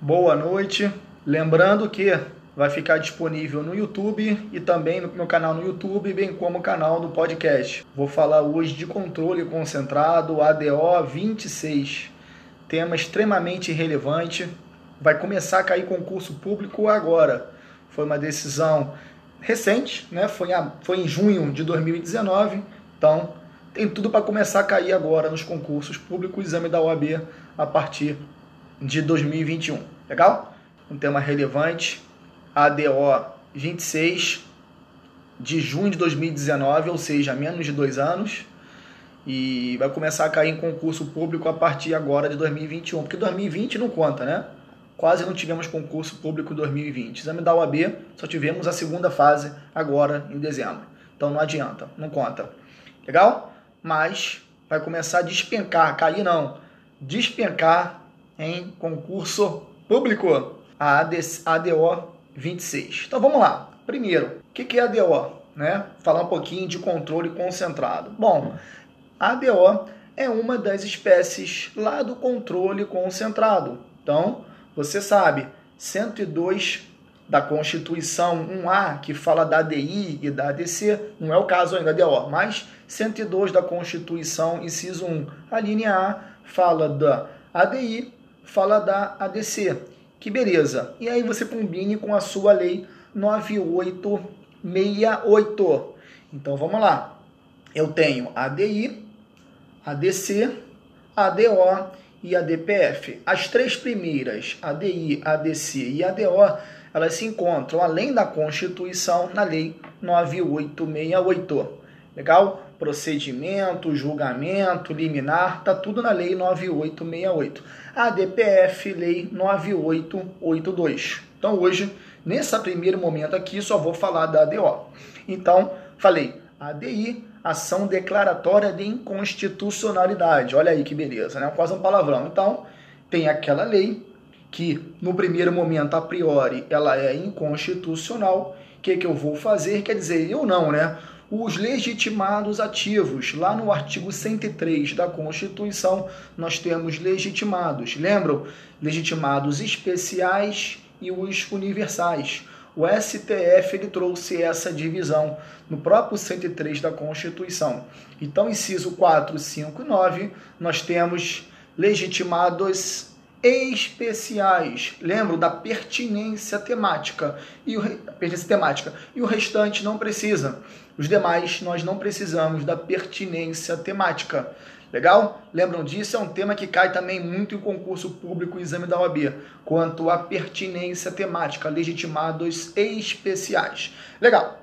boa noite. Lembrando que vai ficar disponível no YouTube e também no meu canal no YouTube, bem como o canal do podcast. Vou falar hoje de controle concentrado ADO 26, tema extremamente relevante. Vai começar a cair concurso público agora. Foi uma decisão recente, né? Foi, a, foi em junho de 2019, então tem tudo para começar a cair agora nos concursos públicos, exame da OAB a partir de 2021. Legal? Um tema relevante, ADO 26 de junho de 2019, ou seja, menos de dois anos, e vai começar a cair em concurso público a partir agora de 2021, porque 2020 não conta, né? Quase não tivemos concurso público em 2020. Exame da OAB, só tivemos a segunda fase agora em dezembro. Então não adianta, não conta. Legal? Mas vai começar a despencar, cair não, despencar em concurso público, a ADO 26. Então vamos lá. Primeiro, o que é ADO? Né? Falar um pouquinho de controle concentrado. Bom, a ADO é uma das espécies lá do controle concentrado. Então, você sabe, 102 da Constituição 1A, que fala da ADI e da ADC, não é o caso ainda da DO, mas 102 da Constituição, inciso 1, a linha A fala da ADI, fala da ADC. Que beleza. E aí você combine com a sua lei 9868. Então vamos lá. Eu tenho ADI, ADC, ADO e ADPF. As três primeiras, ADI, ADC e ADO, elas se encontram além da Constituição na lei 9868. Legal? Procedimento, julgamento, liminar, tá tudo na lei 9868. A DPF, lei 9882. Então hoje, nesse primeiro momento aqui, só vou falar da ADO. Então, falei, ADI, ação declaratória de inconstitucionalidade. Olha aí que beleza, né? Quase um palavrão. Então, tem aquela lei que no primeiro momento, a priori, ela é inconstitucional. O que, que eu vou fazer? Quer dizer, eu não, né? Os legitimados ativos. Lá no artigo 103 da Constituição, nós temos legitimados. Lembram? Legitimados especiais e os universais. O STF ele trouxe essa divisão no próprio 103 da Constituição. Então, inciso 4, 5 e 9, nós temos legitimados especiais. Lembro da pertinência temática e o pertinência temática e o restante não precisa. Os demais nós não precisamos da pertinência temática. Legal? Lembram disso? É um tema que cai também muito em concurso público e exame da OAB, quanto à pertinência temática, legitimados especiais. Legal.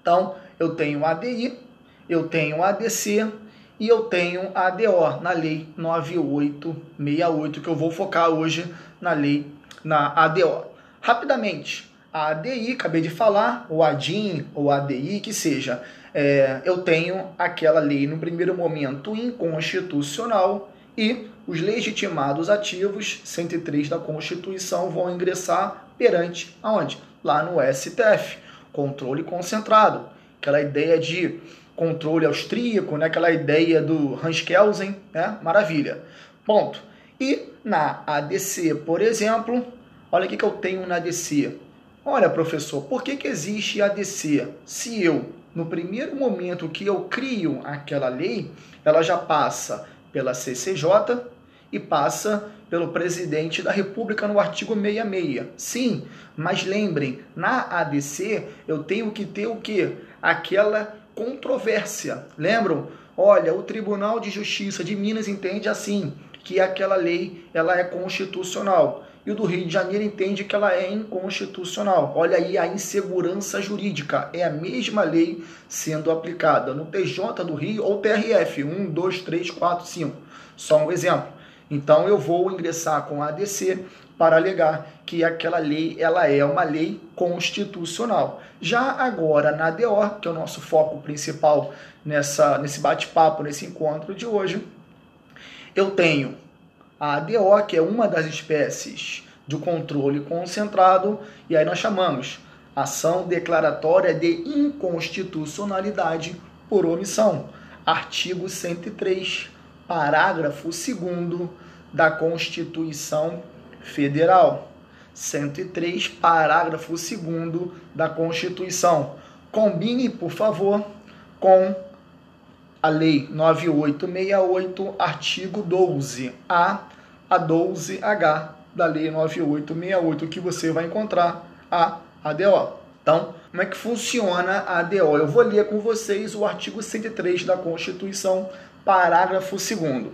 Então, eu tenho ADI, eu tenho ADC, e eu tenho a ADO na lei 9868, que eu vou focar hoje na lei na ADO. Rapidamente, a ADI, acabei de falar, ou ADIM, ou ADI, que seja, é, eu tenho aquela lei no primeiro momento inconstitucional e os legitimados ativos, 103 da Constituição, vão ingressar perante aonde? Lá no STF, controle concentrado. Aquela ideia de controle austríaco, né? aquela ideia do Hans Kelsen, né? maravilha. Ponto. E na ADC, por exemplo, olha o que, eu tenho na ADC. Olha, professor, por que, que existe ADC? Se eu, no primeiro momento que eu crio aquela lei, ela já passa pela CCJ e passa pelo presidente da República no artigo 66. Sim, mas lembrem, na ADC eu tenho que ter o que? Aquela controvérsia. Lembram? Olha, o Tribunal de Justiça de Minas entende assim, que aquela lei ela é constitucional. E o do Rio de Janeiro entende que ela é inconstitucional. Olha aí a insegurança jurídica. É a mesma lei sendo aplicada no TJ do Rio ou TRF. 1, 2, 3, 4, 5. Só um exemplo. Então eu vou ingressar com a ADC para alegar que aquela lei ela é uma lei constitucional. Já agora na DO, que é o nosso foco principal nessa nesse bate-papo, nesse encontro de hoje, eu tenho a ADO, que é uma das espécies de controle concentrado, e aí nós chamamos ação declaratória de inconstitucionalidade por omissão. Artigo 103, parágrafo 2 da Constituição Federal. 103, parágrafo 2 da Constituição. Combine, por favor, com a Lei 9868, artigo 12A a 12H da Lei 9868, que você vai encontrar a ADO. Então, como é que funciona a ADO? Eu vou ler com vocês o artigo 103 da Constituição, parágrafo 2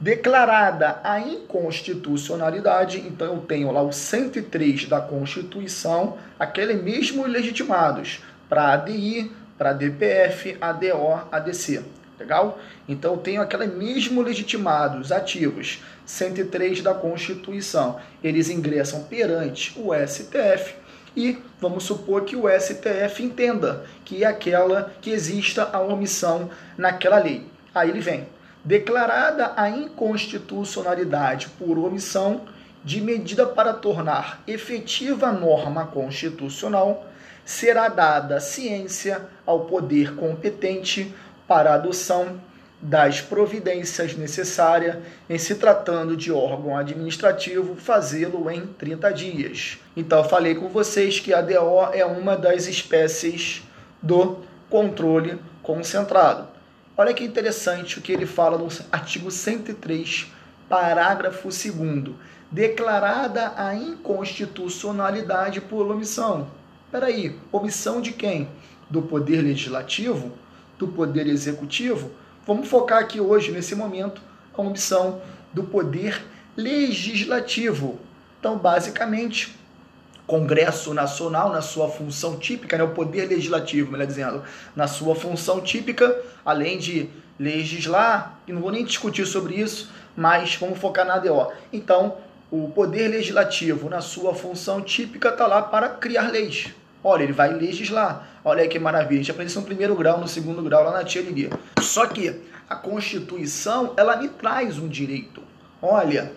declarada a inconstitucionalidade, então eu tenho lá o 103 da Constituição, aquele mesmo legitimados para ADI, para DPF, ADO, ADC. Legal? Então eu tenho aquele mesmo legitimados ativos, 103 da Constituição. Eles ingressam perante o STF e vamos supor que o STF entenda que é aquela que exista a omissão naquela lei. Aí ele vem declarada a inconstitucionalidade por omissão de medida para tornar efetiva a norma constitucional, será dada ciência ao poder competente para a adoção das providências necessárias em se tratando de órgão administrativo, fazê-lo em 30 dias. Então, falei com vocês que a DO é uma das espécies do controle concentrado. Olha que interessante o que ele fala no artigo 103, parágrafo 2 declarada a inconstitucionalidade por omissão. Peraí, omissão de quem? Do Poder Legislativo? Do Poder Executivo? Vamos focar aqui hoje, nesse momento, a omissão do Poder Legislativo. Então, basicamente, Congresso Nacional, na sua função típica, né, o poder legislativo, melhor dizendo, na sua função típica, além de legislar, e não vou nem discutir sobre isso, mas vamos focar na ADO. Então, o poder legislativo, na sua função típica, está lá para criar leis. Olha, ele vai legislar. Olha aí que maravilha. A gente aprende isso no primeiro grau, no segundo grau, lá na tia Lili. Só que a Constituição, ela me traz um direito. Olha,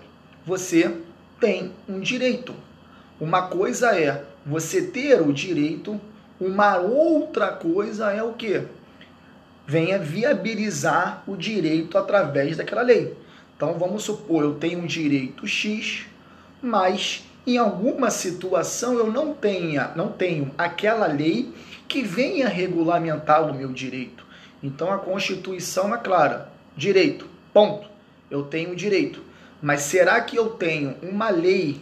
você tem um direito. Uma coisa é você ter o direito, uma outra coisa é o que? Venha viabilizar o direito através daquela lei. Então vamos supor, eu tenho um direito X, mas em alguma situação eu não tenha, não tenho aquela lei que venha regulamentar o meu direito. Então a Constituição é clara, direito, ponto. Eu tenho direito. Mas será que eu tenho uma lei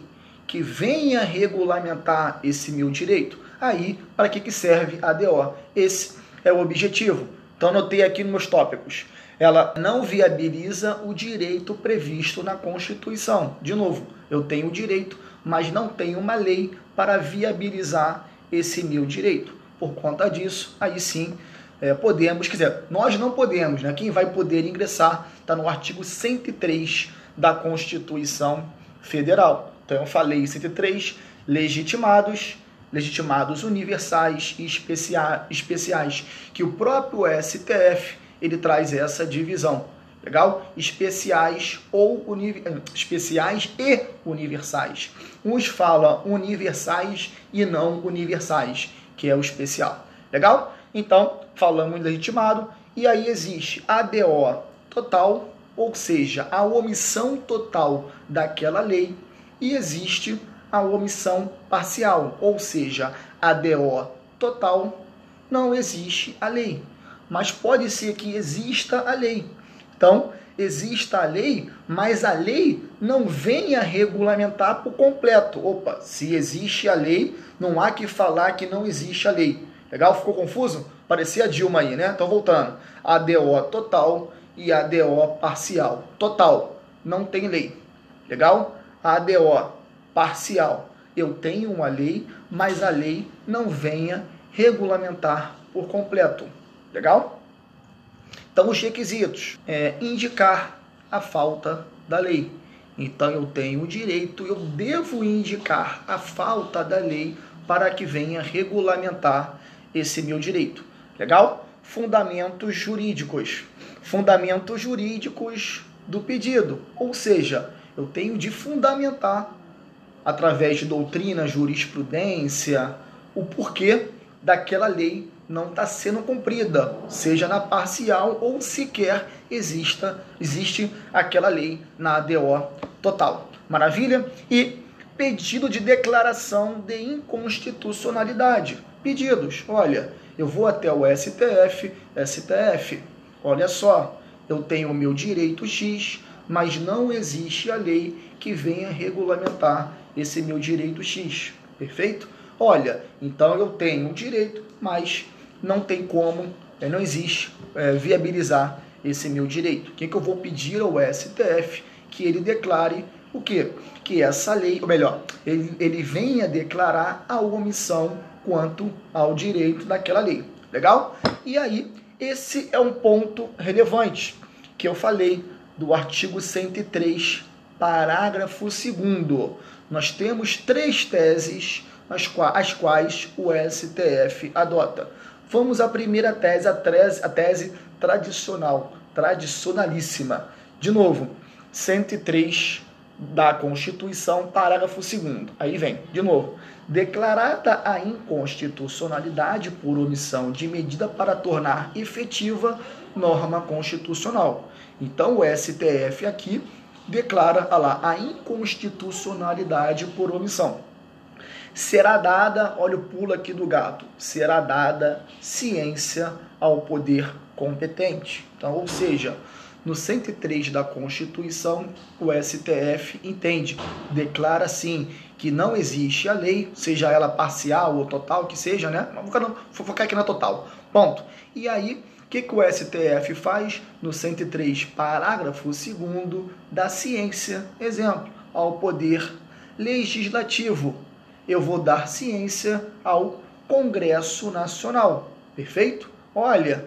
que venha regulamentar esse meu direito. Aí, para que, que serve a DO? Esse é o objetivo. Então, anotei aqui nos meus tópicos. Ela não viabiliza o direito previsto na Constituição. De novo, eu tenho o direito, mas não tenho uma lei para viabilizar esse meu direito. Por conta disso, aí sim é, podemos, quer dizer, nós não podemos, né? Quem vai poder ingressar está no artigo 103 da Constituição Federal. Então eu falei 103 legitimados, legitimados universais e especia especiais, que o próprio STF ele traz essa divisão. Legal? Especiais ou especiais e universais. Uns falam universais e não universais, que é o especial. Legal? Então, falamos legitimado e aí existe a DO total, ou seja, a omissão total daquela lei e existe a omissão parcial, ou seja, a DO total, não existe a lei. Mas pode ser que exista a lei. Então, exista a lei, mas a lei não venha regulamentar por completo. Opa, se existe a lei, não há que falar que não existe a lei. Legal? Ficou confuso? Parecia a Dilma aí, né? Então, voltando. A DO total e a DO parcial. Total, não tem lei. Legal? A ADO parcial. Eu tenho uma lei, mas a lei não venha regulamentar por completo. Legal? Então, os requisitos é indicar a falta da lei. Então, eu tenho o direito, eu devo indicar a falta da lei para que venha regulamentar esse meu direito. Legal? Fundamentos jurídicos. Fundamentos jurídicos do pedido. Ou seja, eu tenho de fundamentar, através de doutrina, jurisprudência, o porquê daquela lei não está sendo cumprida, seja na parcial ou sequer exista existe aquela lei na ADO total. Maravilha? E pedido de declaração de inconstitucionalidade. Pedidos. Olha, eu vou até o STF, STF. Olha só, eu tenho o meu direito X, mas não existe a lei que venha regulamentar esse meu direito X. Perfeito? Olha, então eu tenho um direito, mas não tem como, é, não existe é, viabilizar esse meu direito. O que, que eu vou pedir ao STF? Que ele declare o quê? Que essa lei, ou melhor, ele, ele venha declarar a omissão quanto ao direito daquela lei. Legal? E aí, esse é um ponto relevante que eu falei do artigo 103, parágrafo 2. Nós temos três teses as quais, o STF adota. Vamos à primeira tese, a tese, a tese tradicional, tradicionalíssima. De novo, 103 da Constituição, parágrafo 2 Aí vem, de novo. Declarada a inconstitucionalidade por omissão de medida para tornar efetiva norma constitucional. Então o STF aqui declara ah lá, a inconstitucionalidade por omissão. Será dada, olha o pulo aqui do gato, será dada ciência ao poder competente. Então, ou seja, no 103 da Constituição, o STF entende, declara sim que não existe a lei, seja ela parcial ou total, que seja, né? Vou focar aqui na total. Ponto. E aí, que, que o STF faz no 103, parágrafo 2 da ciência? Exemplo, ao poder legislativo. Eu vou dar ciência ao Congresso Nacional. Perfeito? Olha,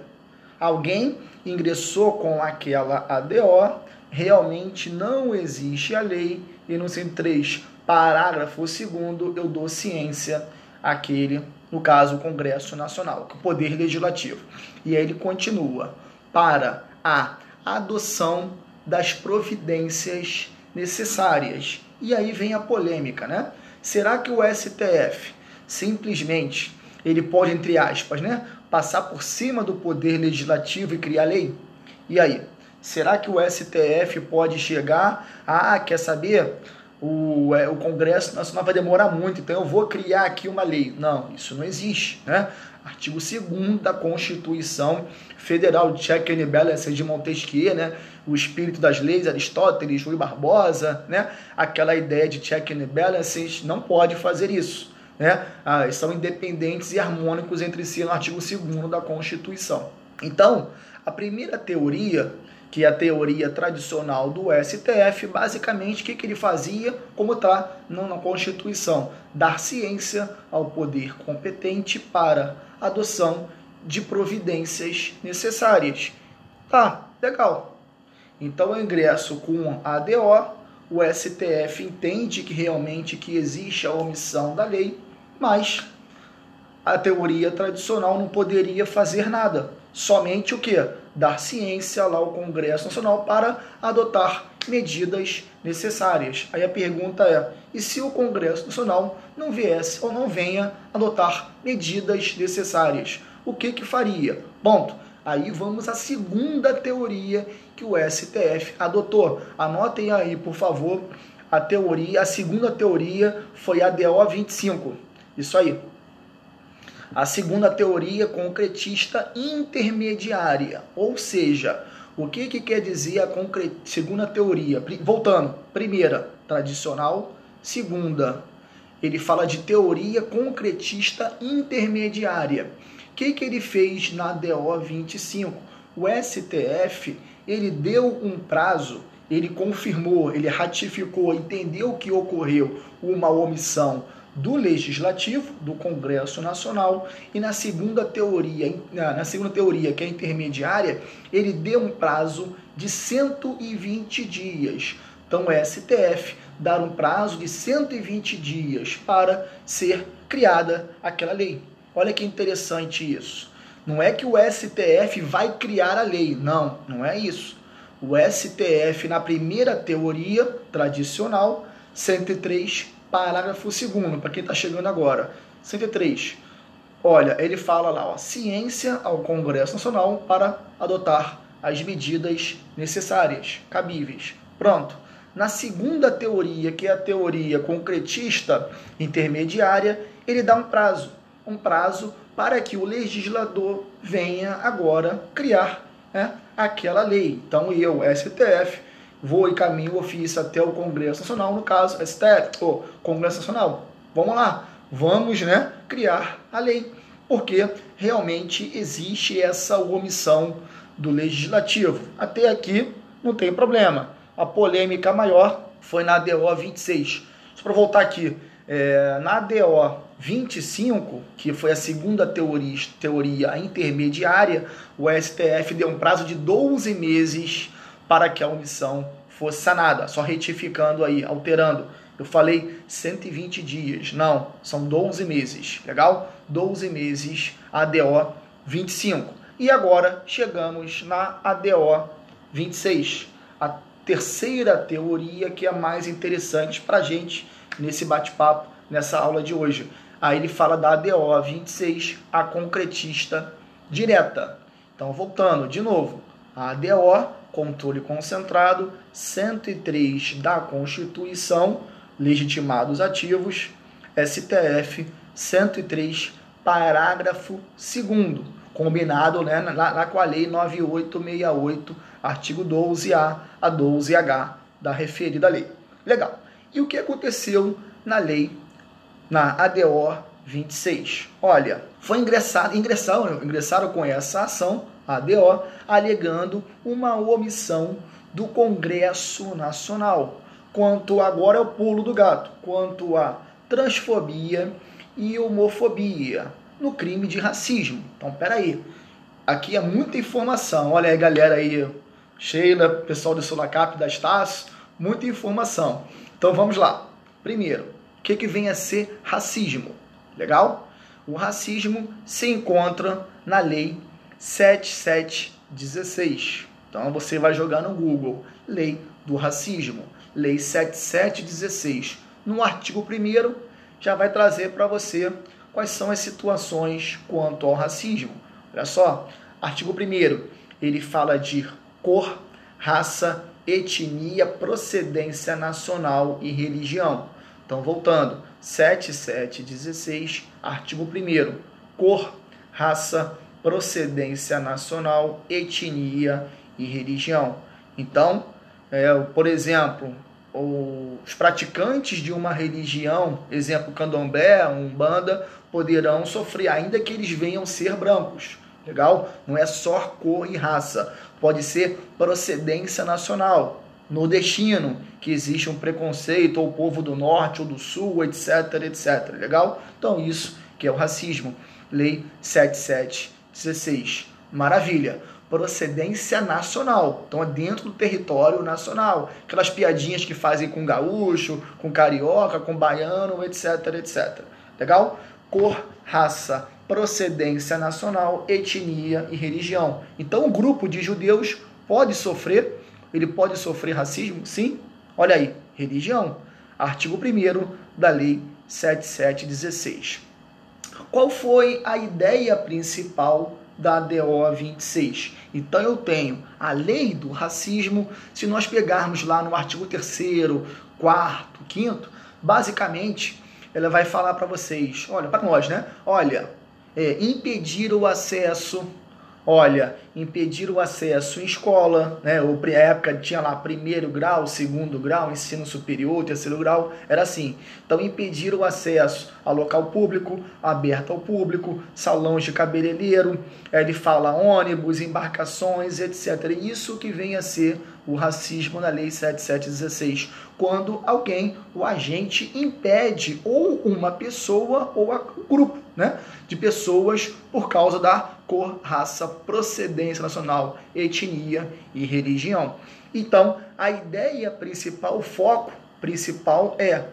alguém ingressou com aquela ADO, realmente não existe a lei, e no 103, parágrafo 2 eu dou ciência àquele, no caso, o Congresso Nacional, o Poder Legislativo. E aí ele continua, para a adoção das providências necessárias. E aí vem a polêmica, né? Será que o STF simplesmente ele pode, entre aspas, né, passar por cima do poder legislativo e criar lei? E aí? Será que o STF pode chegar a, ah, quer saber, o, é, o Congresso Nacional vai demorar muito, então eu vou criar aqui uma lei? Não, isso não existe. Né? Artigo 2 da Constituição Federal, check and balance de Montesquieu, né? o espírito das leis, Aristóteles, Rui Barbosa, né? aquela ideia de check and balances, não pode fazer isso né, ah, são independentes e harmônicos entre si no artigo 2 da Constituição. Então, a primeira teoria, que é a teoria tradicional do STF, basicamente o que, que ele fazia, como está na Constituição, dar ciência ao poder competente para adoção de providências necessárias. Tá, legal. Então eu ingresso com a ADO, o STF entende que realmente que existe a omissão da lei, mas a teoria tradicional não poderia fazer nada. Somente o que? Dar ciência lá ao Congresso Nacional para adotar medidas necessárias. Aí a pergunta é: e se o Congresso Nacional não viesse ou não venha adotar medidas necessárias? O que que faria? Ponto. Aí vamos à segunda teoria que o STF adotou. Anotem aí, por favor, a teoria, a segunda teoria foi a DO 25. Isso aí. A segunda teoria concretista intermediária, ou seja, o que, que quer dizer a concre... segunda teoria? Voltando, primeira, tradicional, segunda, ele fala de teoria concretista intermediária. O que, que ele fez na DO 25? O STF ele deu um prazo, ele confirmou, ele ratificou, entendeu que ocorreu uma omissão do legislativo, do Congresso Nacional, e na segunda teoria, na segunda teoria, que é intermediária, ele deu um prazo de 120 dias. Então, o STF dar um prazo de 120 dias para ser criada aquela lei. Olha que interessante isso. Não é que o STF vai criar a lei, não, não é isso. O STF, na primeira teoria tradicional, 103, parágrafo 2, para quem está chegando agora. 103. Olha, ele fala lá, ó, ciência ao Congresso Nacional para adotar as medidas necessárias, cabíveis. Pronto. Na segunda teoria, que é a teoria concretista intermediária, ele dá um prazo, um prazo para que o legislador venha agora criar né, aquela lei. Então eu, STF, vou e caminho o ofício até o Congresso Nacional, no caso, STF, ou Congresso Nacional. Vamos lá, vamos né, criar a lei, porque realmente existe essa omissão do legislativo. Até aqui não tem problema. A polêmica maior foi na DO 26. Só para voltar aqui, é, na DO 25, que foi a segunda teoria, teoria intermediária, o STF deu um prazo de 12 meses para que a omissão fosse sanada. Só retificando aí, alterando. Eu falei 120 dias. Não, são 12 meses. Legal? 12 meses ADO 25. E agora chegamos na ADO 26, a terceira teoria que é mais interessante para a gente nesse bate-papo, nessa aula de hoje. Aí ele fala da ADO 26, a concretista direta. Então, voltando de novo, a ADO, controle concentrado, 103 da Constituição, legitimados ativos, STF 103, parágrafo 2 combinado né, na, na, com a Lei 9868, artigo 12A a 12H da referida lei. Legal. E o que aconteceu na lei, na ADO 26? Olha, foi ingressado, ingressaram, ingressaram com essa ação, ADO, alegando uma omissão do Congresso Nacional. Quanto agora é o pulo do gato, quanto a transfobia e homofobia no crime de racismo. Então, peraí. Aqui é muita informação. Olha aí, galera aí. Sheila, pessoal do Sulacap, da Estácio, muita informação. Então, vamos lá. Primeiro, o que, que vem a ser racismo? Legal? O racismo se encontra na Lei 7716. Então, você vai jogar no Google. Lei do Racismo. Lei 7716. No artigo 1 já vai trazer para você quais são as situações quanto ao racismo. Olha só, artigo 1 ele fala de cor, raça, etnia, procedência nacional e religião. Então, voltando, 7716, artigo 1 cor, raça, procedência nacional, etnia e religião. Então, é, por exemplo, os praticantes de uma religião, exemplo candomblé, umbanda, poderão sofrer, ainda que eles venham ser brancos. Legal? Não é só cor e raça. Pode ser procedência nacional, nordestino, que existe um preconceito, ou povo do norte ou do sul, etc, etc. Legal? Então, isso que é o racismo. Lei 7716. Maravilha procedência nacional. Então é dentro do território nacional. Aquelas piadinhas que fazem com gaúcho, com carioca, com baiano, etc, etc. Legal? Cor, raça, procedência nacional, etnia e religião. Então o grupo de judeus pode sofrer, ele pode sofrer racismo? Sim. Olha aí, religião. Artigo 1 da Lei 7716. Qual foi a ideia principal da DO 26. Então eu tenho a lei do racismo, se nós pegarmos lá no artigo 3 quarto, quinto, basicamente ela vai falar para vocês, olha, para nós, né? Olha, é, impedir o acesso olha, impedir o acesso em escola, né? Ou época tinha lá primeiro grau, segundo grau, ensino superior, terceiro grau, era assim. Então impedir o acesso a local público, aberto ao público, salões de cabeleireiro, ele fala ônibus, embarcações, etc. Isso que vem a ser o racismo na lei 7716, quando alguém, o agente impede ou uma pessoa ou um grupo, né, de pessoas por causa da cor, raça, procedência nacional, etnia e religião. Então, a ideia principal, o foco principal é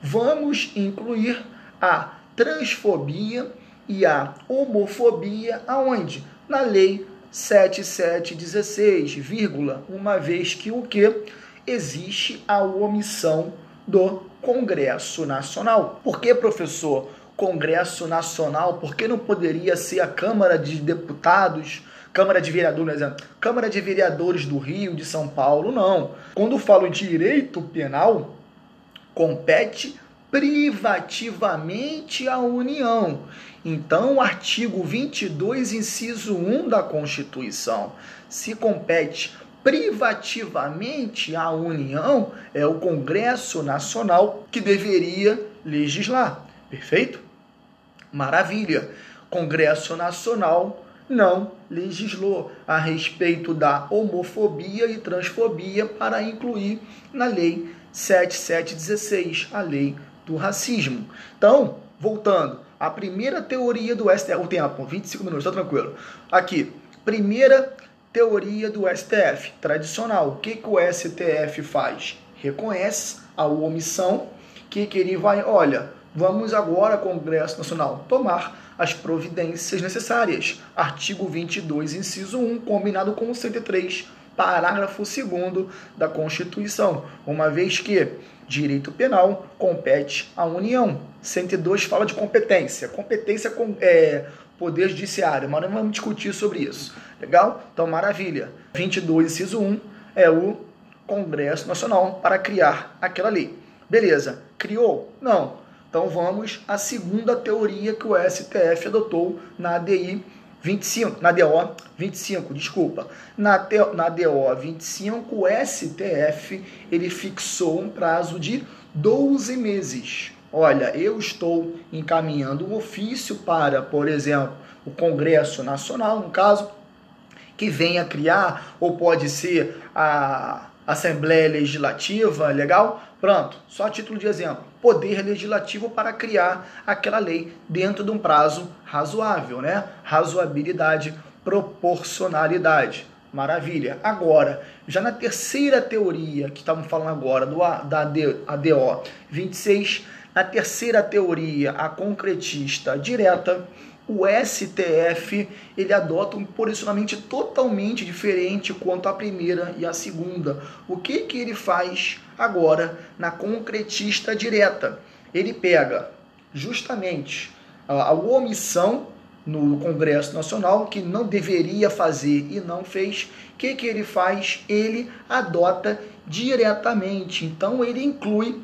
vamos incluir a transfobia e a homofobia aonde? Na lei 7716, vírgula, uma vez que o que existe a omissão do Congresso Nacional. Por que, professor? Congresso Nacional, por que não poderia ser a Câmara de Deputados, Câmara de Vereadores, exemplo, Câmara de Vereadores do Rio, de São Paulo, não. Quando falo direito penal, compete privativamente à União. Então, o artigo 22, inciso 1 da Constituição, se compete privativamente à União, é o Congresso Nacional que deveria legislar. Perfeito? Maravilha. Congresso Nacional não legislou a respeito da homofobia e transfobia para incluir na lei 7716, a lei do racismo. Então, voltando, a primeira teoria do STF, o tempo, 25 minutos, tá tranquilo. Aqui, primeira teoria do STF, tradicional. O que, que o STF faz? Reconhece a omissão, que, que ele vai, olha, vamos agora, Congresso Nacional, tomar as providências necessárias. Artigo 22, inciso 1, combinado com o 103, parágrafo 2 da Constituição, uma vez que direito penal compete à União. 102 fala de competência. Competência com é, poder judiciário, mas não vamos discutir sobre isso. Legal? Então, maravilha. 22, inciso 1 é o Congresso Nacional para criar aquela lei. Beleza. Criou? Não. Então vamos à segunda teoria que o STF adotou na ADI 25, na DO 25, desculpa. Na, na DO 25, o STF ele fixou um prazo de 12 meses. Olha, eu estou encaminhando um ofício para, por exemplo, o Congresso Nacional, no caso, que venha criar, ou pode ser a Assembleia Legislativa, legal? Pronto, só a título de exemplo. Poder legislativo para criar aquela lei dentro de um prazo razoável, né? Razoabilidade, proporcionalidade. Maravilha. Agora, já na terceira teoria que estamos falando agora, do, da ADO 26, na terceira teoria, a concretista direta, o STF ele adota um posicionamento totalmente diferente quanto à primeira e à segunda. O que, que ele faz agora na concretista direta? Ele pega justamente a omissão no Congresso Nacional que não deveria fazer e não fez. O que, que ele faz? Ele adota diretamente. Então ele inclui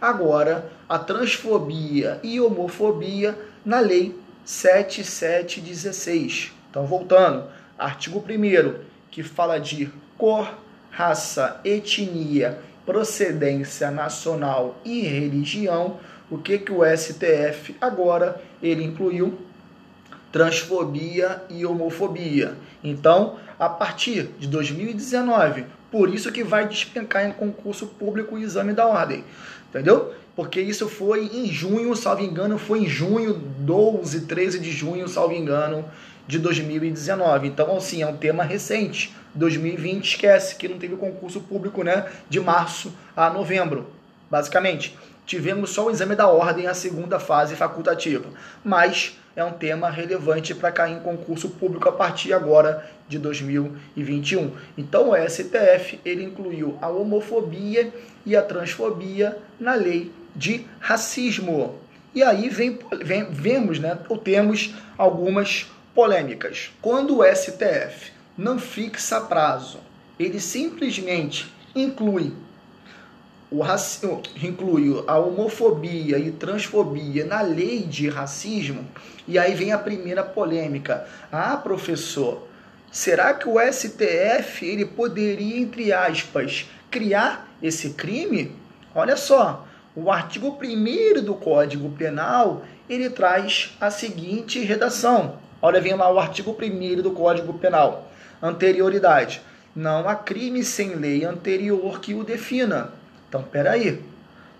agora a transfobia e homofobia na lei 7716. Então, voltando, artigo 1 que fala de cor, raça, etnia, procedência nacional e religião, o que que o STF agora ele incluiu transfobia e homofobia. Então, a partir de 2019, por isso que vai despencar em concurso público o exame da ordem. Entendeu? Porque isso foi em junho, salvo engano, foi em junho, 12, 13 de junho, salvo engano, de 2019. Então, assim, é um tema recente. 2020, esquece que não teve concurso público, né, de março a novembro, basicamente. Tivemos só o exame da ordem, a segunda fase facultativa. Mas é um tema relevante para cair em concurso público a partir agora de 2021. Então, o STF ele incluiu a homofobia e a transfobia na lei de racismo. E aí vem, vem, vemos, né, ou temos algumas polêmicas. Quando o STF não fixa prazo, ele simplesmente inclui o racismo, inclui a homofobia e transfobia na lei de racismo, e aí vem a primeira polêmica. Ah, professor, será que o STF ele poderia, entre aspas, criar esse crime? Olha só, o artigo 1 do Código Penal, ele traz a seguinte redação. Olha, vem lá o artigo 1 do Código Penal. Anterioridade. Não há crime sem lei anterior que o defina. Então, peraí.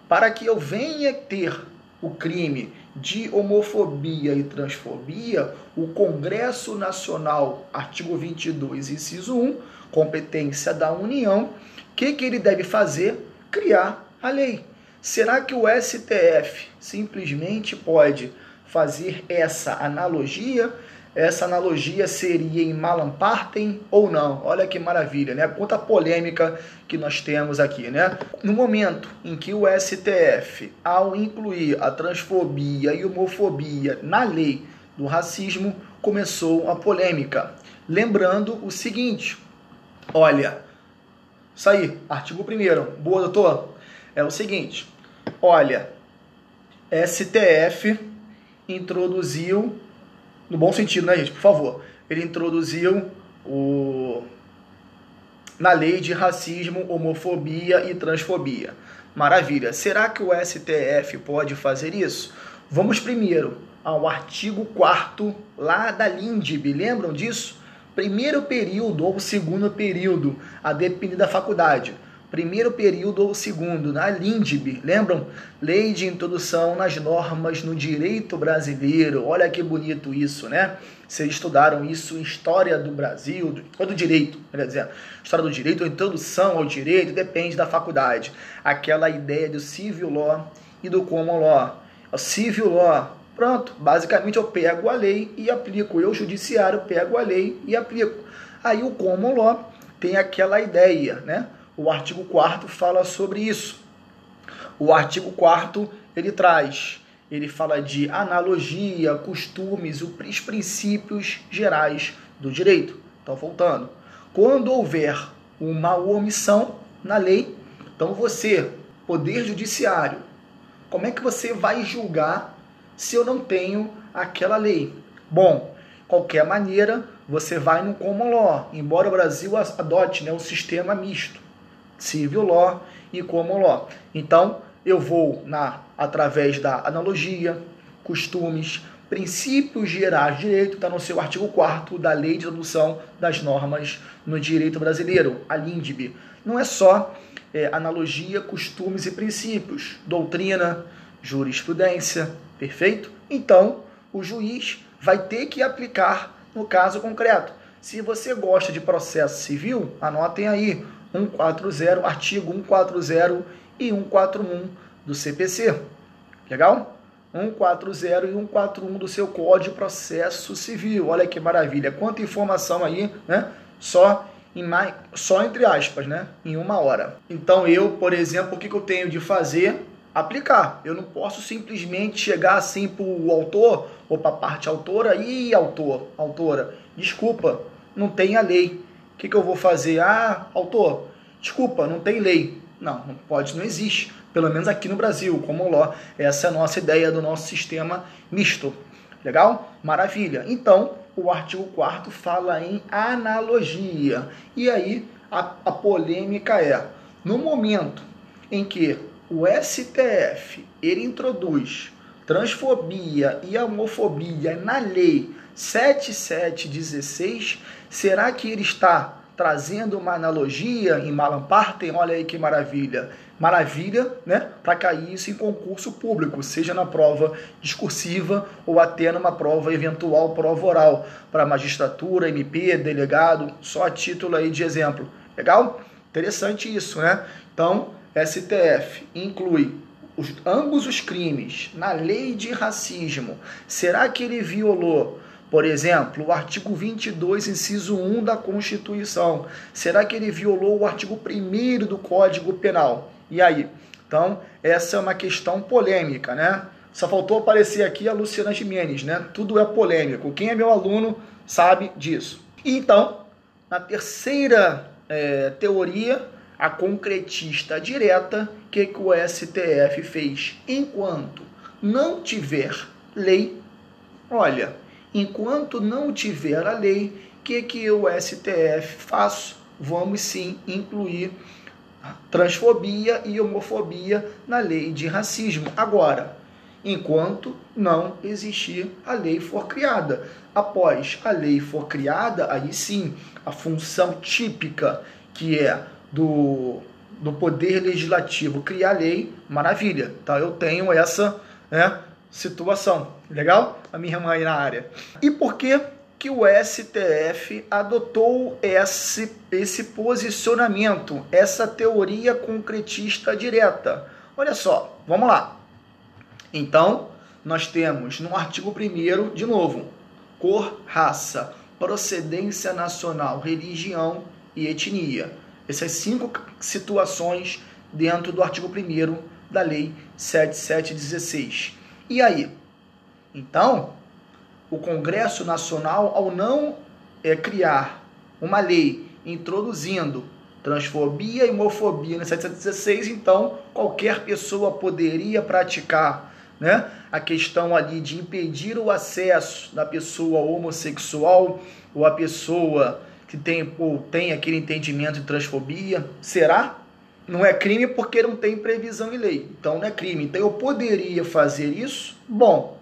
Para que eu venha ter o crime de homofobia e transfobia, o Congresso Nacional, artigo 22, inciso 1, competência da União, o que, que ele deve fazer? Criar a lei. Será que o STF simplesmente pode fazer essa analogia? Essa analogia seria em Malamparten ou não? Olha que maravilha, né? Quanta polêmica que nós temos aqui, né? No momento em que o STF, ao incluir a transfobia e homofobia na lei do racismo, começou a polêmica. Lembrando o seguinte: olha, isso aí, artigo 1. Boa, doutor? É o seguinte: olha, STF introduziu, no bom sentido, né, gente? Por favor, ele introduziu o na lei de racismo, homofobia e transfobia. Maravilha. Será que o STF pode fazer isso? Vamos primeiro ao artigo 4 lá da LINDB. Lembram disso? Primeiro período ou segundo período, a depender da faculdade primeiro período ou segundo, na LINDB, lembram? Lei de Introdução nas Normas no Direito Brasileiro. Olha que bonito isso, né? Vocês estudaram isso em História do Brasil, ou do Direito, quer dizer, História do Direito ou Introdução ao Direito, depende da faculdade. Aquela ideia do Civil Law e do Common Law. O Civil Law, pronto, basicamente eu pego a lei e aplico. Eu, judiciário, pego a lei e aplico. Aí o Common Law tem aquela ideia, né? O artigo 4 fala sobre isso. O artigo 4 ele traz, ele fala de analogia, costumes, os princípios gerais do direito. Então, voltando. Quando houver uma omissão na lei, então você, poder judiciário, como é que você vai julgar se eu não tenho aquela lei? Bom, qualquer maneira, você vai no common law, embora o Brasil adote né, o sistema misto civil law e common law. Então, eu vou na através da analogia, costumes, princípios gerais de direito, está no seu artigo 4 da Lei de Introdução das Normas no Direito Brasileiro, a LINDB. Não é só é, analogia, costumes e princípios, doutrina, jurisprudência, perfeito? Então, o juiz vai ter que aplicar no caso concreto. Se você gosta de processo civil, anotem aí 140, artigo 140 e 141 do CPC. Legal? 140 e 141 do seu Código de Processo Civil. Olha que maravilha. Quanta informação aí, né? Só em mais, só entre aspas, né? Em uma hora. Então eu, por exemplo, o que, que eu tenho de fazer? Aplicar. Eu não posso simplesmente chegar assim para o autor ou para a parte autora e autor, autora. Desculpa, não tem a lei. O que, que eu vou fazer? Ah, autor, desculpa, não tem lei. Não, não pode, não existe. Pelo menos aqui no Brasil, como law. Essa é a nossa ideia do nosso sistema misto. Legal? Maravilha. Então, o artigo 4 fala em analogia. E aí, a, a polêmica é, no momento em que o STF ele introduz transfobia e homofobia na lei 7716, será que ele está trazendo uma analogia em Malamparten? Olha aí que maravilha. Maravilha, né? Para cair isso em concurso público, seja na prova discursiva ou até numa prova eventual, prova oral, para magistratura, MP, delegado, só a título aí de exemplo. Legal? Interessante isso, né? Então, STF inclui os, ambos os crimes na lei de racismo. Será que ele violou por exemplo, o artigo 22, inciso 1 da Constituição. Será que ele violou o artigo 1 do Código Penal? E aí? Então, essa é uma questão polêmica, né? Só faltou aparecer aqui a Luciana Jimenez, né? Tudo é polêmico. Quem é meu aluno sabe disso. então, na terceira é, teoria, a concretista direta, o que, que o STF fez? Enquanto não tiver lei, olha, enquanto não tiver a lei, o que, que o STF faz? Vamos sim incluir transfobia e homofobia na lei de racismo. Agora, enquanto não existir a lei for criada. Após a lei for criada, aí sim, a função típica que é do, do poder legislativo criar lei, maravilha. Tá? Eu tenho essa né, situação. Legal? A minha mãe na área. E por que que o STF adotou esse, esse posicionamento, essa teoria concretista direta? Olha só, vamos lá. Então, nós temos no artigo 1 de novo, cor, raça, procedência nacional, religião e etnia. Essas cinco situações dentro do artigo 1 da Lei 7716. E aí? Então, o Congresso Nacional, ao não é, criar uma lei introduzindo transfobia e homofobia no 716, então qualquer pessoa poderia praticar né, a questão ali de impedir o acesso da pessoa homossexual ou a pessoa que tem, ou tem aquele entendimento de transfobia. Será? Não é crime porque não tem previsão em lei. Então não é crime. Então eu poderia fazer isso? Bom,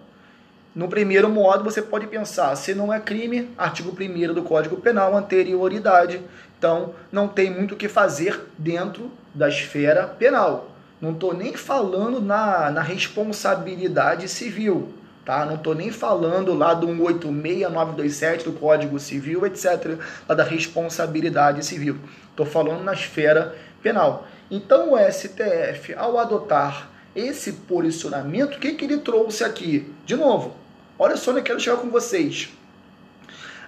no primeiro modo você pode pensar, se não é crime, artigo 1 do Código Penal, anterioridade. Então não tem muito o que fazer dentro da esfera penal. Não estou nem falando na, na responsabilidade civil, tá? Não estou nem falando lá do 186927 do Código Civil, etc., lá da responsabilidade civil. Estou falando na esfera penal. Então o STF, ao adotar esse posicionamento, o que, que ele trouxe aqui? De novo, olha só onde eu quero chegar com vocês.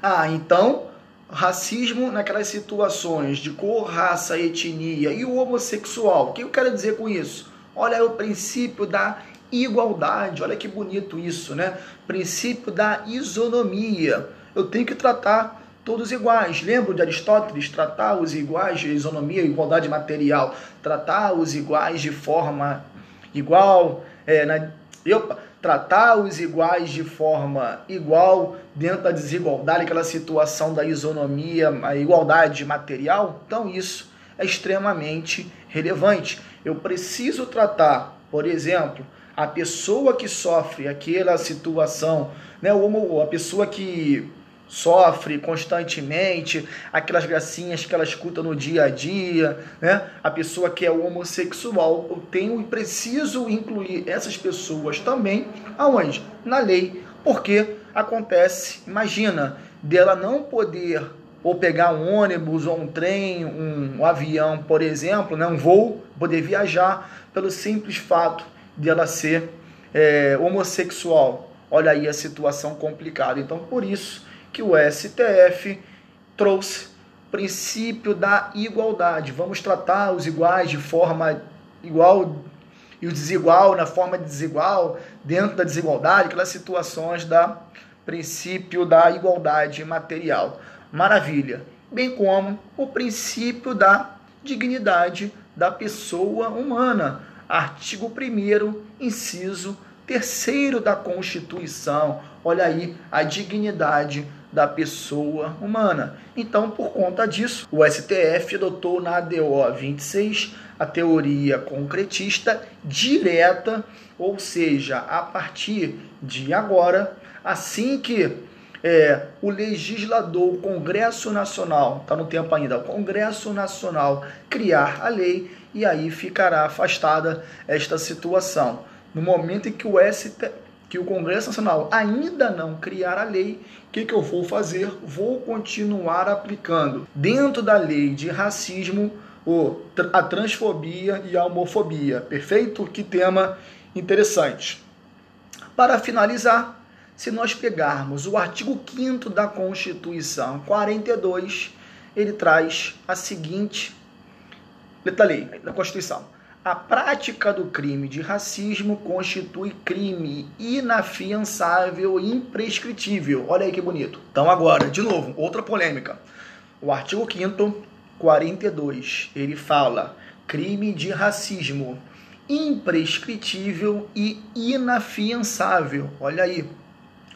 Ah, então racismo naquelas situações de cor, raça, etnia e o homossexual. O que eu quero dizer com isso? Olha o princípio da igualdade, olha que bonito isso, né? Princípio da isonomia. Eu tenho que tratar todos iguais. Lembro de Aristóteles? Tratar os iguais isonomia, igualdade material. Tratar os iguais de forma igual. É, na, opa, tratar os iguais de forma igual dentro da desigualdade, aquela situação da isonomia, a igualdade material. Então, isso é extremamente relevante. Eu preciso tratar, por exemplo, a pessoa que sofre aquela situação, né, a pessoa que sofre constantemente, aquelas gracinhas que ela escuta no dia a dia, né? A pessoa que é homossexual, eu tenho e preciso incluir essas pessoas também aonde? Na lei, porque acontece, imagina, dela não poder ou pegar um ônibus ou um trem, um, um avião, por exemplo, né, um voo, poder viajar pelo simples fato de ela ser é, homossexual. Olha aí a situação complicada. Então, por isso, que o STF trouxe princípio da igualdade. Vamos tratar os iguais de forma igual e o desigual na forma desigual, dentro da desigualdade, aquelas situações da princípio da igualdade material. Maravilha. Bem como o princípio da dignidade da pessoa humana. Artigo 1 inciso 3 da Constituição. Olha aí a dignidade da pessoa humana. Então, por conta disso, o STF adotou na ADO 26 a teoria concretista direta, ou seja, a partir de agora, assim que é, o legislador, o Congresso Nacional, está no tempo ainda, o Congresso Nacional criar a lei e aí ficará afastada esta situação. No momento em que o STF, que o Congresso Nacional ainda não criar a lei, o que, que eu vou fazer? Vou continuar aplicando dentro da lei de racismo a transfobia e a homofobia. Perfeito? Que tema interessante. Para finalizar, se nós pegarmos o artigo 5 da Constituição 42, ele traz a seguinte letra lei da Constituição a prática do crime de racismo constitui crime inafiançável e imprescritível. Olha aí que bonito. Então, agora, de novo, outra polêmica. O artigo 5, 42, ele fala crime de racismo imprescritível e inafiançável. Olha aí.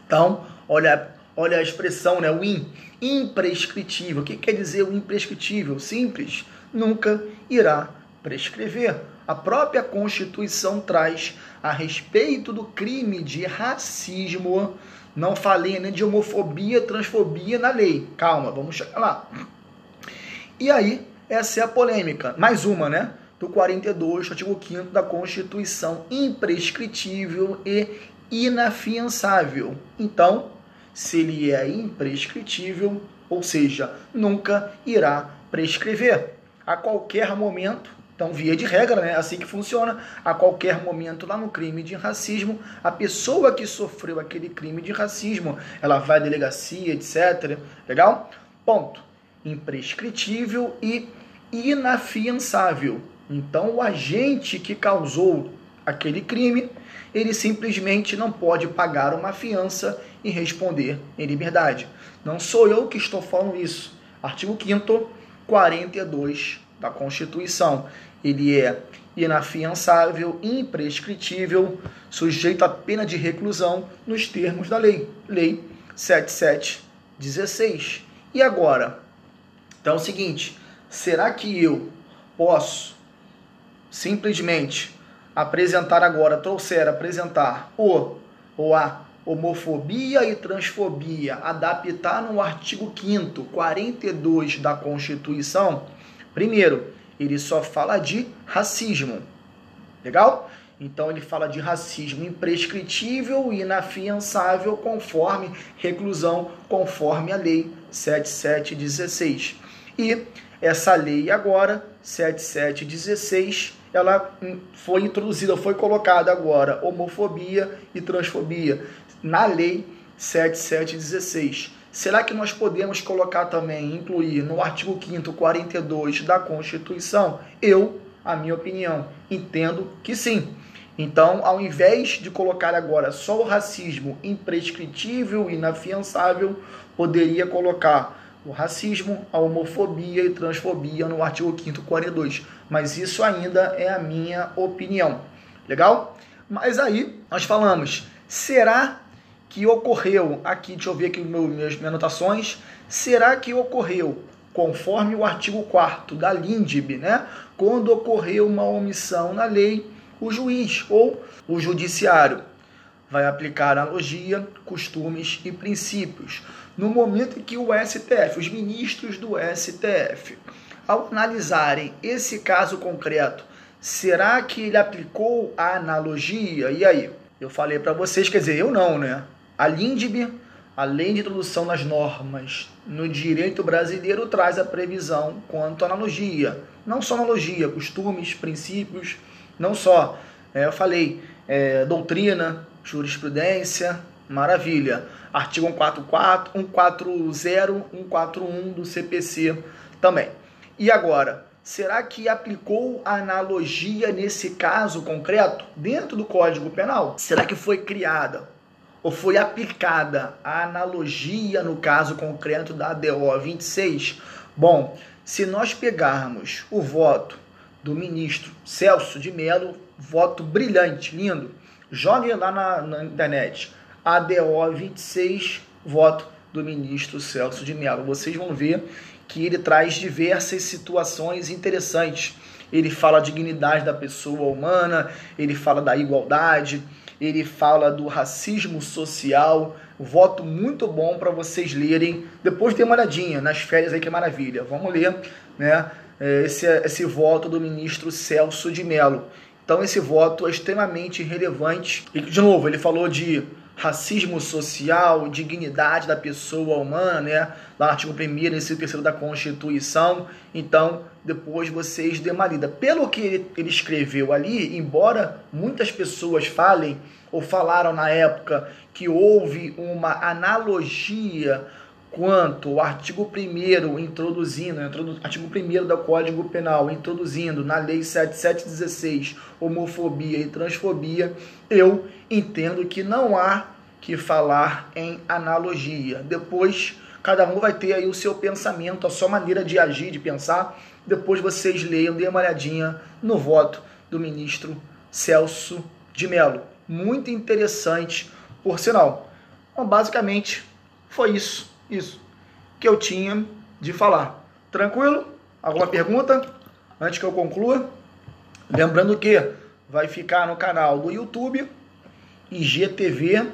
Então, olha, olha a expressão, né? O in, imprescritível. O que quer dizer o imprescritível? Simples. Nunca irá prescrever. A própria Constituição traz a respeito do crime de racismo. Não falei nem de homofobia, transfobia na lei. Calma, vamos chegar lá. E aí, essa é a polêmica. Mais uma, né? Do 42, artigo 5 da Constituição, imprescritível e inafiançável. Então, se ele é imprescritível, ou seja, nunca irá prescrever. A qualquer momento, então, via de regra, né, assim que funciona, a qualquer momento lá no crime de racismo, a pessoa que sofreu aquele crime de racismo, ela vai à delegacia, etc. Legal? Ponto. Imprescritível e inafiançável. Então, o agente que causou aquele crime, ele simplesmente não pode pagar uma fiança e responder em liberdade. Não sou eu que estou falando isso. Artigo 5 42 da Constituição. Ele é inafiançável, imprescritível, sujeito a pena de reclusão nos termos da lei. Lei 7716. E agora? Então é o seguinte, será que eu posso simplesmente apresentar agora, trouxer, apresentar o ou a homofobia e transfobia, adaptar no artigo 5 42 da Constituição, primeiro, ele só fala de racismo. Legal? Então ele fala de racismo imprescritível e inafiançável conforme reclusão, conforme a lei 7716. E essa lei agora, 7716, ela foi introduzida, foi colocada agora homofobia e transfobia na lei 7716. Será que nós podemos colocar também, incluir no artigo 5 42 da Constituição? Eu, a minha opinião, entendo que sim. Então, ao invés de colocar agora só o racismo imprescritível e inafiançável, poderia colocar o racismo, a homofobia e transfobia no artigo 5 42. Mas isso ainda é a minha opinião. Legal? Mas aí nós falamos, será que ocorreu, aqui, deixa eu ver aqui meu, minhas, minhas anotações, será que ocorreu, conforme o artigo 4 da LINDB, né, quando ocorreu uma omissão na lei, o juiz ou o judiciário vai aplicar analogia, costumes e princípios. No momento em que o STF, os ministros do STF, ao analisarem esse caso concreto, será que ele aplicou a analogia? E aí? Eu falei para vocês, quer dizer, eu não, né? A LINDB, além de introdução nas normas no direito brasileiro, traz a previsão quanto à analogia. Não só analogia, costumes, princípios, não só, é, eu falei, é, doutrina, jurisprudência, maravilha. Artigo 144, 140, 141 do CPC também. E agora, será que aplicou a analogia nesse caso concreto dentro do Código Penal? Será que foi criada ou foi aplicada a analogia no caso concreto da ADO 26? Bom, se nós pegarmos o voto do ministro Celso de Mello, voto brilhante, lindo, jogue lá na, na internet, ADO 26, voto do ministro Celso de Mello. Vocês vão ver que ele traz diversas situações interessantes. Ele fala a dignidade da pessoa humana, ele fala da igualdade, ele fala do racismo social. Voto muito bom para vocês lerem. Depois tem uma olhadinha nas férias aí que é maravilha. Vamos ler, né? É, esse, esse voto do ministro Celso de Mello. Então esse voto é extremamente relevante. E de novo, ele falou de racismo social, dignidade da pessoa humana, né? Lá no artigo 1 e 3 da Constituição. Então, depois vocês dêem uma lida. Pelo que ele escreveu ali, embora muitas pessoas falem ou falaram na época que houve uma analogia quanto o artigo 1 introduzindo, artigo 1 do Código Penal, introduzindo na Lei 7716 homofobia e transfobia, eu entendo que não há que falar em analogia. Depois, cada um vai ter aí o seu pensamento, a sua maneira de agir, de pensar. Depois vocês leiam, dêem uma olhadinha no voto do ministro Celso de Mello. Muito interessante, por sinal. Então, basicamente, foi isso isso que eu tinha de falar. Tranquilo? Alguma pergunta antes que eu conclua? Lembrando que vai ficar no canal do YouTube, IGTV,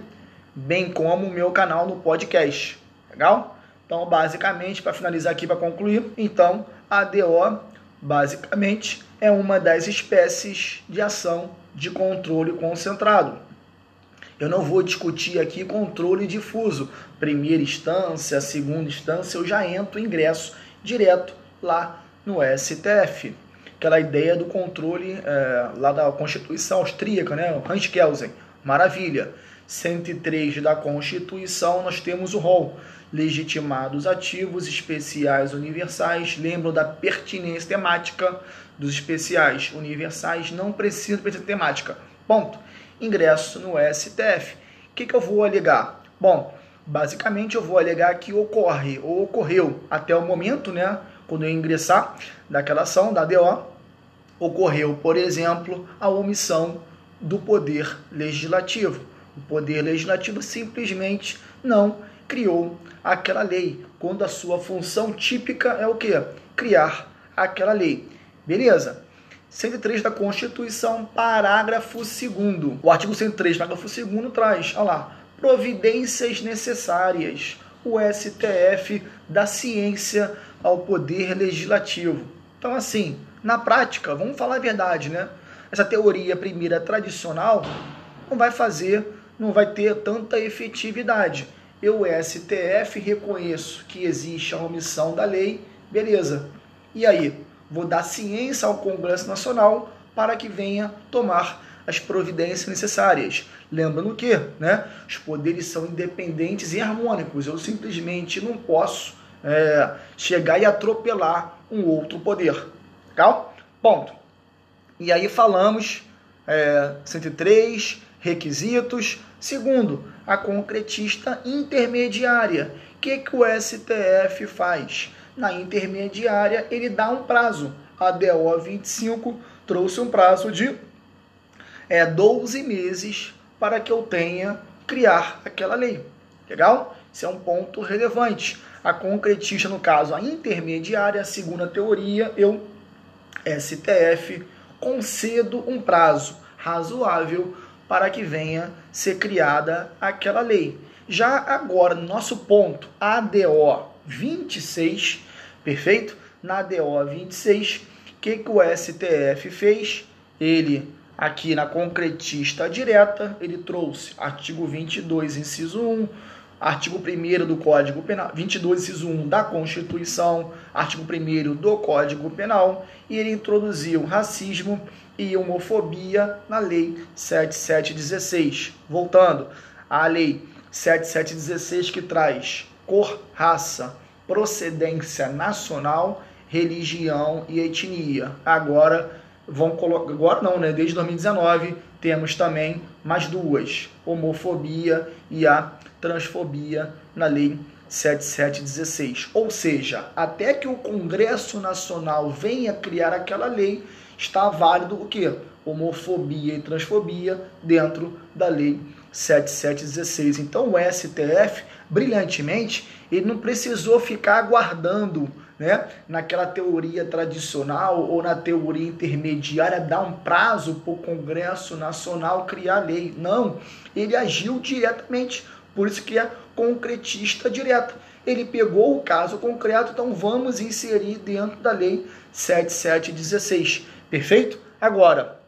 bem como o meu canal no podcast. Legal? Então, basicamente, para finalizar aqui, para concluir, então, a DO, basicamente, é uma das espécies de ação de controle concentrado. Eu não vou discutir aqui controle difuso. Primeira instância, segunda instância, eu já entro ingresso direto lá no STF. Aquela ideia do controle é, lá da Constituição Austríaca, né? Hans Kelsen. Maravilha. 103 da Constituição, nós temos o rol. Legitimados ativos, especiais, universais. Lembram da pertinência temática dos especiais universais. Não precisa de temática Ponto. Ingresso no STF. O que, que eu vou alegar? Bom, basicamente eu vou alegar que ocorre ou ocorreu até o momento, né, quando eu ingressar daquela ação da DO, ocorreu, por exemplo, a omissão do poder legislativo. O poder legislativo simplesmente não criou aquela lei, quando a sua função típica é o que? Criar aquela lei. Beleza? 103 da Constituição, parágrafo 2 O artigo 103, parágrafo 2 traz, olha lá, providências necessárias. O STF dá ciência ao poder legislativo. Então, assim, na prática, vamos falar a verdade, né? Essa teoria primeira tradicional não vai fazer, não vai ter tanta efetividade. Eu, STF, reconheço que existe a omissão da lei, beleza. E aí? Vou dar ciência ao Congresso Nacional para que venha tomar as providências necessárias. Lembrando que né, os poderes são independentes e harmônicos. Eu simplesmente não posso é, chegar e atropelar um outro poder. Legal? Ponto. E aí falamos é, 103, requisitos. Segundo, a concretista intermediária. O que, que o STF faz? Na intermediária, ele dá um prazo. A DO 25 trouxe um prazo de é, 12 meses para que eu tenha criar aquela lei. Legal? Isso é um ponto relevante. A concretista, no caso, a intermediária, segundo a teoria, eu, STF, concedo um prazo razoável para que venha ser criada aquela lei. Já agora, no nosso ponto ADO 26, perfeito? Na ADO 26, o que, que o STF fez? Ele Aqui na concretista direta, ele trouxe artigo 22, inciso 1, artigo 1 do Código Penal, 22, inciso 1 da Constituição, artigo 1 do Código Penal, e ele introduziu racismo e homofobia na Lei 7716. Voltando, a Lei 7716 que traz cor, raça, procedência nacional, religião e etnia. Agora vão colocar. Agora não, né? Desde 2019 temos também mais duas: homofobia e a transfobia na lei 7716. Ou seja, até que o Congresso Nacional venha criar aquela lei, está válido o que? Homofobia e transfobia dentro da lei 7716. Então o STF, brilhantemente, ele não precisou ficar aguardando né, naquela teoria tradicional ou na teoria intermediária, dar um prazo para o Congresso Nacional criar lei. Não, ele agiu diretamente, por isso que é concretista direta. Ele pegou o caso concreto, então vamos inserir dentro da lei 7716. Perfeito? Agora,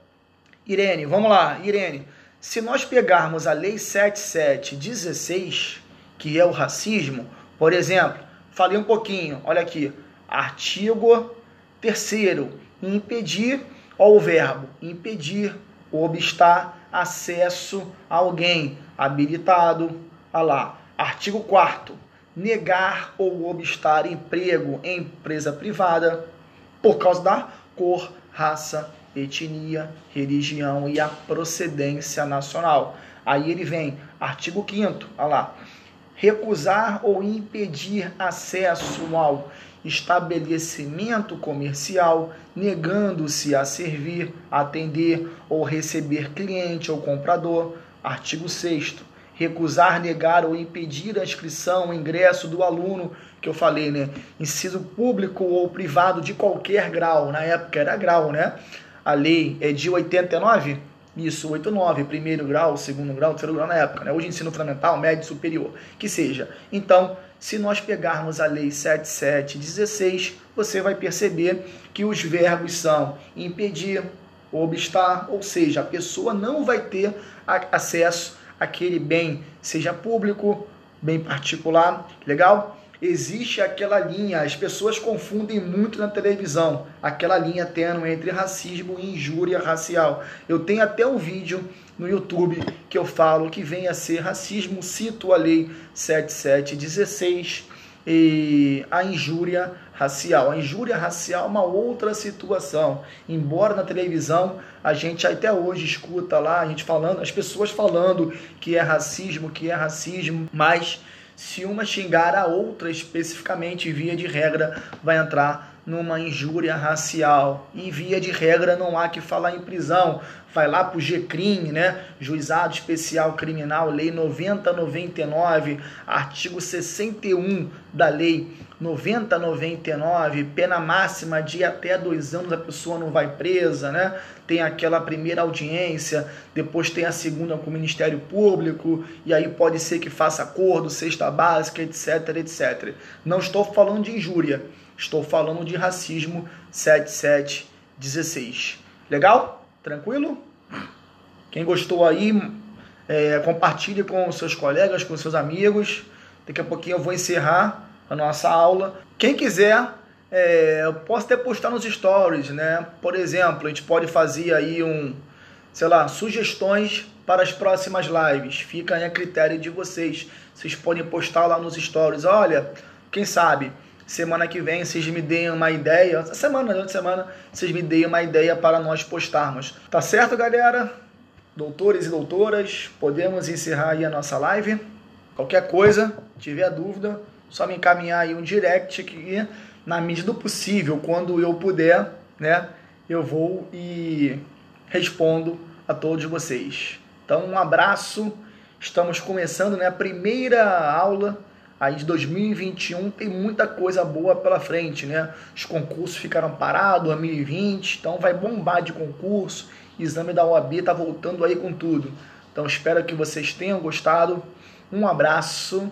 Irene, vamos lá, Irene. Se nós pegarmos a lei 7716, que é o racismo, por exemplo, falei um pouquinho, olha aqui, artigo 3 impedir, ó, o verbo, impedir, obstar acesso a alguém habilitado, olha lá, artigo 4 negar ou obstar emprego em empresa privada por causa da cor, raça, etnia, religião e a procedência nacional. Aí ele vem, artigo 5 olha lá, recusar ou impedir acesso ao estabelecimento comercial, negando-se a servir, atender ou receber cliente ou comprador. Artigo 6 recusar, negar ou impedir a inscrição, o ingresso do aluno, que eu falei, né? Inciso público ou privado de qualquer grau, na época era grau, né? A lei é de 89, isso, 8, 9, primeiro grau, segundo grau, terceiro grau na época, né? Hoje ensino fundamental, médio, superior, que seja. Então, se nós pegarmos a lei 7716, você vai perceber que os verbos são impedir, obstar, ou seja, a pessoa não vai ter acesso àquele bem, seja público, bem particular, legal? existe aquela linha, as pessoas confundem muito na televisão, aquela linha tênue entre racismo e injúria racial. Eu tenho até um vídeo no YouTube que eu falo que vem a ser racismo, cito a lei 7716 e a injúria racial. A injúria racial é uma outra situação. Embora na televisão a gente até hoje escuta lá, a gente falando, as pessoas falando que é racismo, que é racismo, mas se uma xingar a outra especificamente, via de regra, vai entrar numa injúria racial. E via de regra não há que falar em prisão. Vai lá para o GCRIM, né? Juizado Especial Criminal, Lei 9099, artigo 61 da Lei 9099, pena máxima de até dois anos a pessoa não vai presa, né? Tem aquela primeira audiência, depois tem a segunda com o Ministério Público, e aí pode ser que faça acordo, cesta básica, etc, etc. Não estou falando de injúria, Estou falando de racismo 7716. Legal? Tranquilo? Quem gostou aí, é, compartilhe com seus colegas, com seus amigos. Daqui a pouquinho eu vou encerrar a nossa aula. Quem quiser, é, eu posso até postar nos stories, né? Por exemplo, a gente pode fazer aí um, sei lá, sugestões para as próximas lives. Fica a critério de vocês. Vocês podem postar lá nos stories. Olha, quem sabe Semana que vem vocês me deem uma ideia. Semana, durante semana, vocês me deem uma ideia para nós postarmos. Tá certo, galera? Doutores e doutoras, podemos encerrar aí a nossa live. Qualquer coisa, tiver dúvida, só me encaminhar aí um direct que na medida do possível, quando eu puder, né, eu vou e respondo a todos vocês. Então, um abraço. Estamos começando né, a primeira aula aí de 2021 tem muita coisa boa pela frente, né? Os concursos ficaram parados, 2020, então vai bombar de concurso. Exame da OAB tá voltando aí com tudo. Então espero que vocês tenham gostado. Um abraço